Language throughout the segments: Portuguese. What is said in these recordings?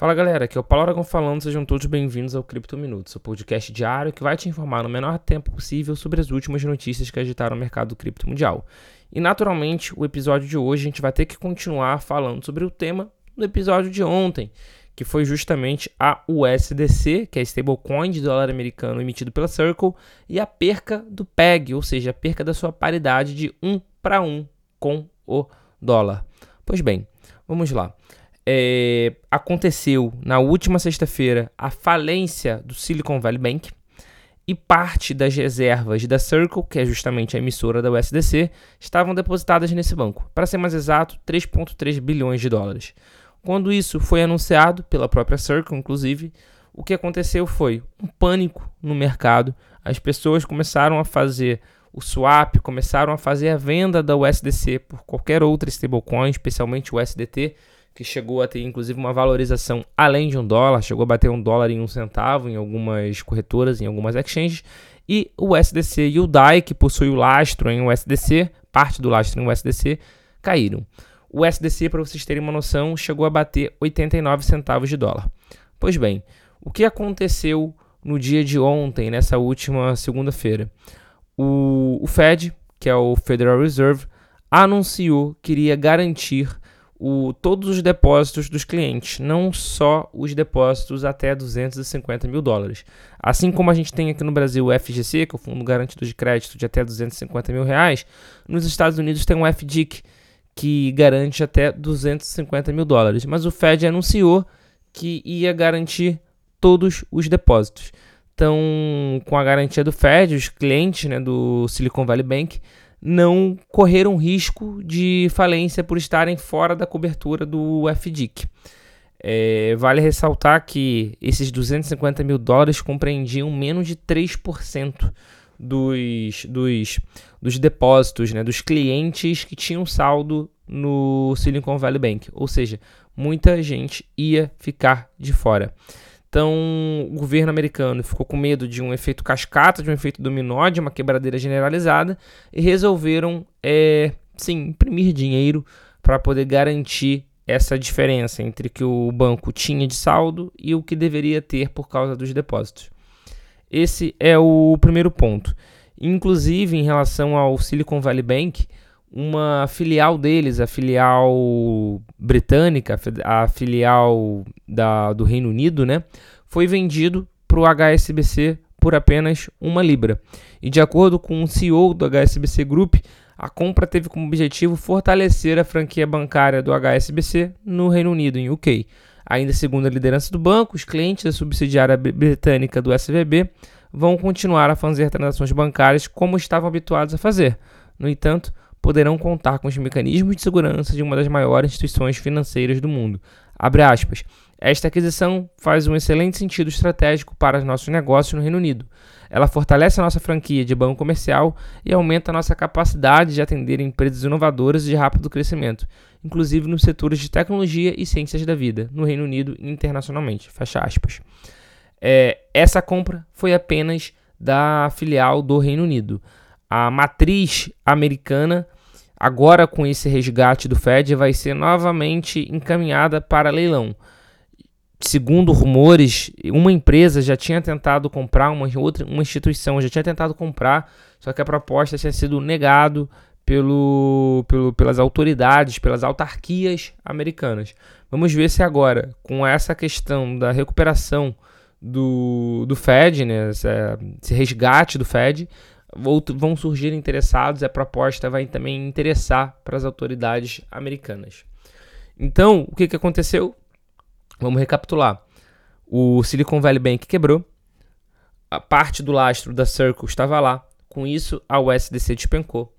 Fala galera, aqui é o Paulo Aragão falando, sejam todos bem-vindos ao Cripto Minutos, o podcast diário que vai te informar no menor tempo possível sobre as últimas notícias que agitaram o mercado cripto mundial. E naturalmente, o episódio de hoje a gente vai ter que continuar falando sobre o tema do episódio de ontem, que foi justamente a USDC, que é a stablecoin de dólar americano emitido pela Circle, e a perca do PEG, ou seja, a perca da sua paridade de 1 para 1 com o dólar. Pois bem, vamos lá é, aconteceu na última sexta-feira a falência do Silicon Valley Bank e parte das reservas da Circle, que é justamente a emissora da USDC, estavam depositadas nesse banco. Para ser mais exato, 3,3 bilhões de dólares. Quando isso foi anunciado pela própria Circle, inclusive, o que aconteceu foi um pânico no mercado. As pessoas começaram a fazer o swap, começaram a fazer a venda da USDC por qualquer outra stablecoin, especialmente o USDT, que chegou a ter inclusive uma valorização além de um dólar, chegou a bater um dólar em um centavo em algumas corretoras, em algumas exchanges, e o SDC e o DAI, que possui o lastro em USDC, parte do lastro em USDC, caíram. O SDC, para vocês terem uma noção, chegou a bater 89 centavos de dólar. Pois bem, o que aconteceu no dia de ontem, nessa última segunda-feira? O, o Fed, que é o Federal Reserve, anunciou que iria garantir o, todos os depósitos dos clientes, não só os depósitos até 250 mil dólares. Assim como a gente tem aqui no Brasil o FGC, que é o Fundo Garantido de Crédito de até 250 mil reais, nos Estados Unidos tem o FDIC, que garante até 250 mil dólares. Mas o Fed anunciou que ia garantir todos os depósitos. Então, com a garantia do Fed, os clientes né, do Silicon Valley Bank não correram risco de falência por estarem fora da cobertura do FDIC. É, vale ressaltar que esses 250 mil dólares compreendiam menos de 3% dos, dos, dos depósitos, né, dos clientes que tinham saldo no Silicon Valley Bank. Ou seja, muita gente ia ficar de fora. Então, o governo americano ficou com medo de um efeito cascata, de um efeito dominó, de uma quebradeira generalizada e resolveram, é, sim, imprimir dinheiro para poder garantir essa diferença entre o que o banco tinha de saldo e o que deveria ter por causa dos depósitos. Esse é o primeiro ponto. Inclusive, em relação ao Silicon Valley Bank, uma filial deles, a filial britânica, a filial da, do Reino Unido, né, foi vendido para o HSBC por apenas uma libra. E de acordo com o CEO do HSBC Group, a compra teve como objetivo fortalecer a franquia bancária do HSBC no Reino Unido, em UK. Ainda segundo a liderança do banco, os clientes da subsidiária britânica do SVB vão continuar a fazer transações bancárias como estavam habituados a fazer. No entanto, poderão contar com os mecanismos de segurança de uma das maiores instituições financeiras do mundo. Esta aquisição faz um excelente sentido estratégico para os nossos negócios no Reino Unido. Ela fortalece a nossa franquia de banco comercial e aumenta a nossa capacidade de atender empresas inovadoras de rápido crescimento, inclusive nos setores de tecnologia e ciências da vida, no Reino Unido e internacionalmente. É, essa compra foi apenas da filial do Reino Unido a matriz americana, agora com esse resgate do Fed, vai ser novamente encaminhada para leilão. Segundo rumores, uma empresa já tinha tentado comprar, uma outra uma instituição já tinha tentado comprar, só que a proposta tinha sido negado pelo, pelo, pelas autoridades, pelas autarquias americanas. Vamos ver se agora, com essa questão da recuperação do, do Fed, né, esse, esse resgate do Fed, vão surgir interessados a proposta vai também interessar para as autoridades americanas. Então, o que, que aconteceu? Vamos recapitular. O Silicon Valley Bank quebrou, a parte do lastro da Circle estava lá, com isso a USDC despencou.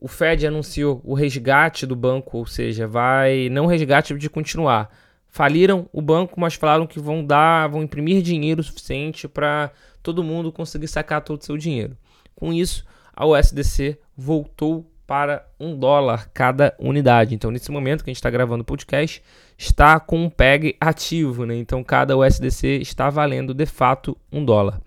O Fed anunciou o resgate do banco, ou seja, vai não resgate de continuar. Faliram o banco, mas falaram que vão dar, vão imprimir dinheiro suficiente para todo mundo conseguir sacar todo o seu dinheiro. Com isso, a USDC voltou para um dólar cada unidade. Então, nesse momento que a gente está gravando o podcast, está com um PEG ativo, né? Então, cada USDC está valendo de fato um dólar.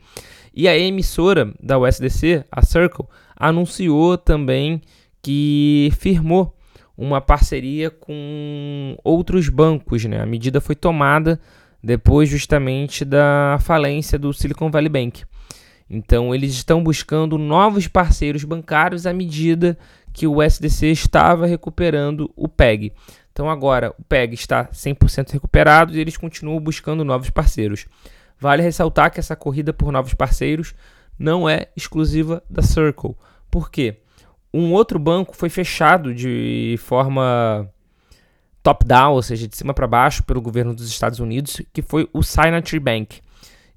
E a emissora da USDC, a Circle, anunciou também que firmou uma parceria com outros bancos, né? A medida foi tomada depois justamente da falência do Silicon Valley Bank. Então, eles estão buscando novos parceiros bancários à medida que o SDC estava recuperando o PEG. Então, agora o PEG está 100% recuperado e eles continuam buscando novos parceiros. Vale ressaltar que essa corrida por novos parceiros não é exclusiva da Circle. Por quê? Um outro banco foi fechado de forma top-down, ou seja, de cima para baixo, pelo governo dos Estados Unidos, que foi o Signature Bank.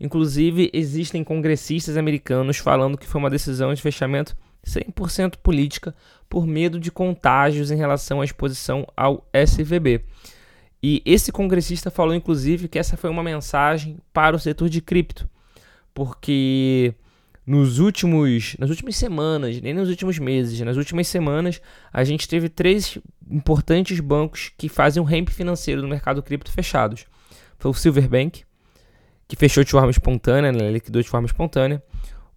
Inclusive, existem congressistas americanos falando que foi uma decisão de fechamento 100% política por medo de contágios em relação à exposição ao SVB. E esse congressista falou, inclusive, que essa foi uma mensagem para o setor de cripto, porque nos últimos, nas últimas semanas, nem nos últimos meses, nas últimas semanas, a gente teve três importantes bancos que fazem um ramp financeiro no mercado cripto fechados. Foi o Silverbank, que fechou de forma espontânea, né, liquidou de forma espontânea,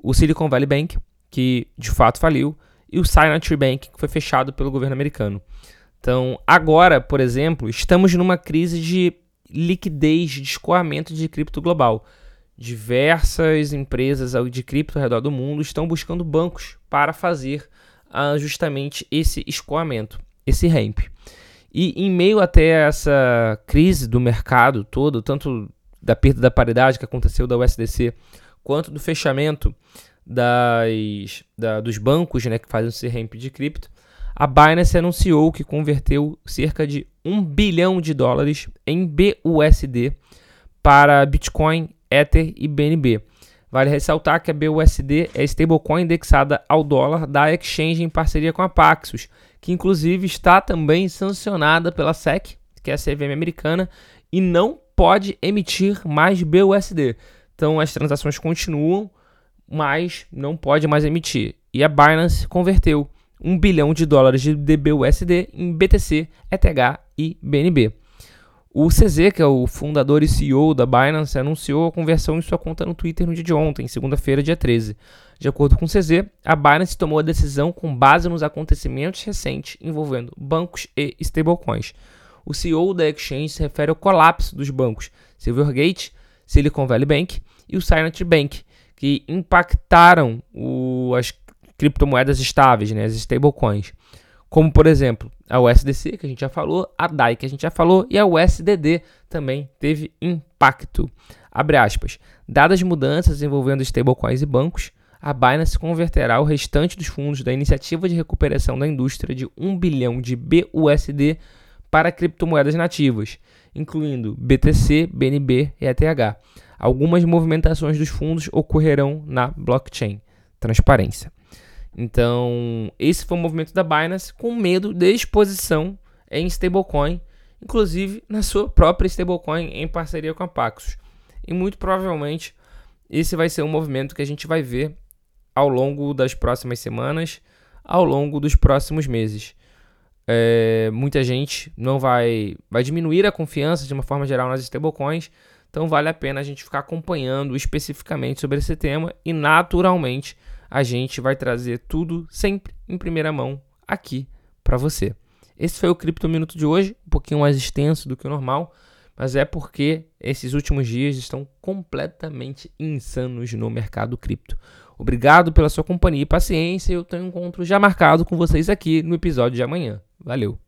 o Silicon Valley Bank, que de fato faliu, e o Signature Bank, que foi fechado pelo governo americano. Então, agora, por exemplo, estamos numa crise de liquidez, de escoamento de cripto global. Diversas empresas de cripto ao redor do mundo estão buscando bancos para fazer uh, justamente esse escoamento, esse ramp. E em meio até essa crise do mercado todo, tanto da perda da paridade que aconteceu da USDC, quanto do fechamento das, da, dos bancos né, que fazem esse ramp de cripto, a Binance anunciou que converteu cerca de 1 bilhão de dólares em BUSD para Bitcoin, Ether e BNB. Vale ressaltar que a BUSD é stablecoin indexada ao dólar da exchange em parceria com a Paxos, que inclusive está também sancionada pela SEC, que é a CVM americana, e não pode emitir mais BUSD. Então as transações continuam, mas não pode mais emitir. E a Binance converteu 1 bilhão de dólares de DBUSD em BTC, ETH e BNB. O CZ, que é o fundador e CEO da Binance, anunciou a conversão em sua conta no Twitter no dia de ontem, segunda-feira, dia 13. De acordo com o CZ, a Binance tomou a decisão com base nos acontecimentos recentes envolvendo bancos e stablecoins. O CEO da exchange se refere ao colapso dos bancos Silvergate, Silicon Valley Bank e o Silent Bank, que impactaram o, as criptomoedas estáveis, né, as stablecoins. Como, por exemplo, a USDC, que a gente já falou, a DAI, que a gente já falou, e a USDD também teve impacto. Abre aspas. Dadas mudanças envolvendo stablecoins e bancos, a Binance converterá o restante dos fundos da Iniciativa de Recuperação da Indústria de 1 bilhão de BUSD para criptomoedas nativas, incluindo BTC, BNB e ETH. Algumas movimentações dos fundos ocorrerão na blockchain. Transparência. Então, esse foi o movimento da Binance com medo de exposição em stablecoin, inclusive na sua própria stablecoin em parceria com a Paxos. E muito provavelmente esse vai ser um movimento que a gente vai ver ao longo das próximas semanas, ao longo dos próximos meses. É, muita gente não vai, vai diminuir a confiança de uma forma geral nas stablecoins, então vale a pena a gente ficar acompanhando especificamente sobre esse tema e naturalmente a gente vai trazer tudo sempre em primeira mão aqui para você. Esse foi o Cripto Minuto de hoje, um pouquinho mais extenso do que o normal, mas é porque esses últimos dias estão completamente insanos no mercado cripto. Obrigado pela sua companhia e paciência. Eu tenho um encontro já marcado com vocês aqui no episódio de amanhã. Valeu!